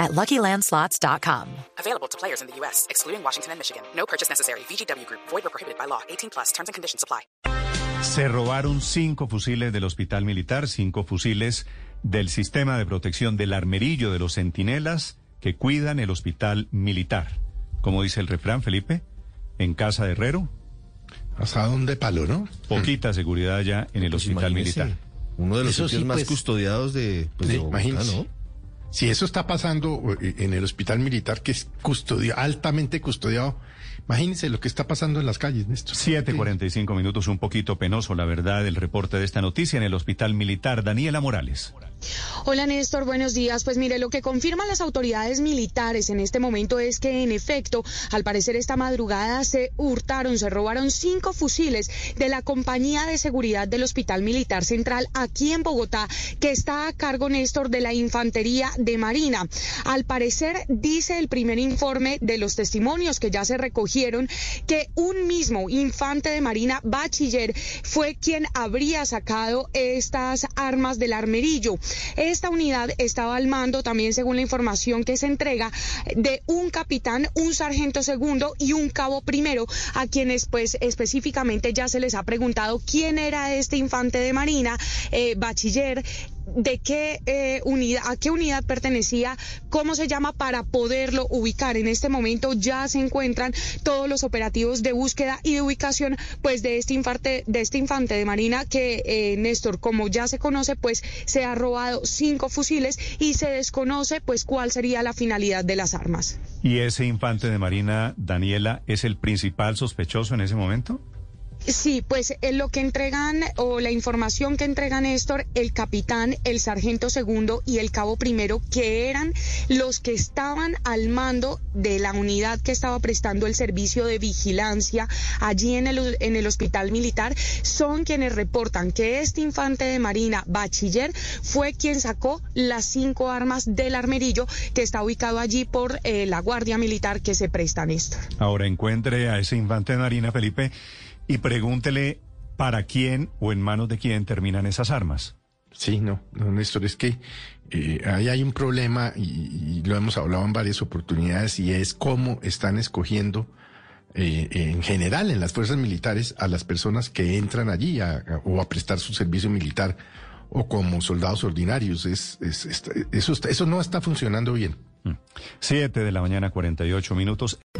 at LuckyLandSlots.com. Available to players in the U.S., excluding Washington and Michigan. No purchase necessary. VGW Group. Void or prohibited by law. 18 plus. Terms and conditions apply. Se robaron cinco fusiles del Hospital Militar, cinco fusiles del Sistema de Protección del Armerillo de los Centinelas que cuidan el Hospital Militar. Como dice el refrán, Felipe, en casa de Herrero, Hasta dónde palo, ¿no? poquita seguridad ya en el Hospital Imagínese, Militar. Uno de los sitios sí, más pues, custodiados de, pues, Sí, de Bogotá, imagínese. ¿no? Si eso está pasando eh, en el hospital militar, que es custodia, altamente custodiado, imagínense lo que está pasando en las calles, Néstor. 7.45 minutos, un poquito penoso, la verdad, el reporte de esta noticia en el Hospital Militar. Daniela Morales. Hola Néstor, buenos días. Pues mire, lo que confirman las autoridades militares en este momento es que en efecto, al parecer esta madrugada se hurtaron, se robaron cinco fusiles de la compañía de seguridad del Hospital Militar Central aquí en Bogotá, que está a cargo Néstor de la Infantería de Marina. Al parecer, dice el primer informe de los testimonios que ya se recogieron, que un mismo infante de Marina, bachiller, fue quien habría sacado estas armas del armerillo. Esta unidad estaba al mando, también según la información que se entrega, de un capitán, un sargento segundo y un cabo primero, a quienes pues específicamente ya se les ha preguntado quién era este infante de marina, eh, bachiller, de qué eh, unidad, a qué unidad pertenecía, cómo se llama para poderlo ubicar. En este momento ya se encuentran todos los operativos de búsqueda y de ubicación, pues de este infante, de este infante de marina que eh, Néstor, como ya se conoce, pues se ha robado cinco fusiles y se desconoce, pues cuál sería la finalidad de las armas. ¿Y ese infante de Marina, Daniela, es el principal sospechoso en ese momento? Sí, pues eh, lo que entregan o la información que entrega Néstor, el capitán, el sargento segundo y el cabo primero, que eran los que estaban al mando de la unidad que estaba prestando el servicio de vigilancia allí en el, en el hospital militar, son quienes reportan que este infante de marina, bachiller, fue quien sacó las cinco armas del armerillo que está ubicado allí por eh, la guardia militar que se presta Néstor. Ahora encuentre a ese infante de Marina, Felipe, y pregúntele para quién o en manos de quién terminan esas armas. Sí, no, no, Néstor, es que eh, ahí hay un problema y, y lo hemos hablado en varias oportunidades y es cómo están escogiendo eh, en general en las fuerzas militares a las personas que entran allí a- a- o a prestar su servicio militar o como soldados ordinarios. Es, es- es- eso, está- eso no está funcionando bien. 7 de la mañana, 48 minutos.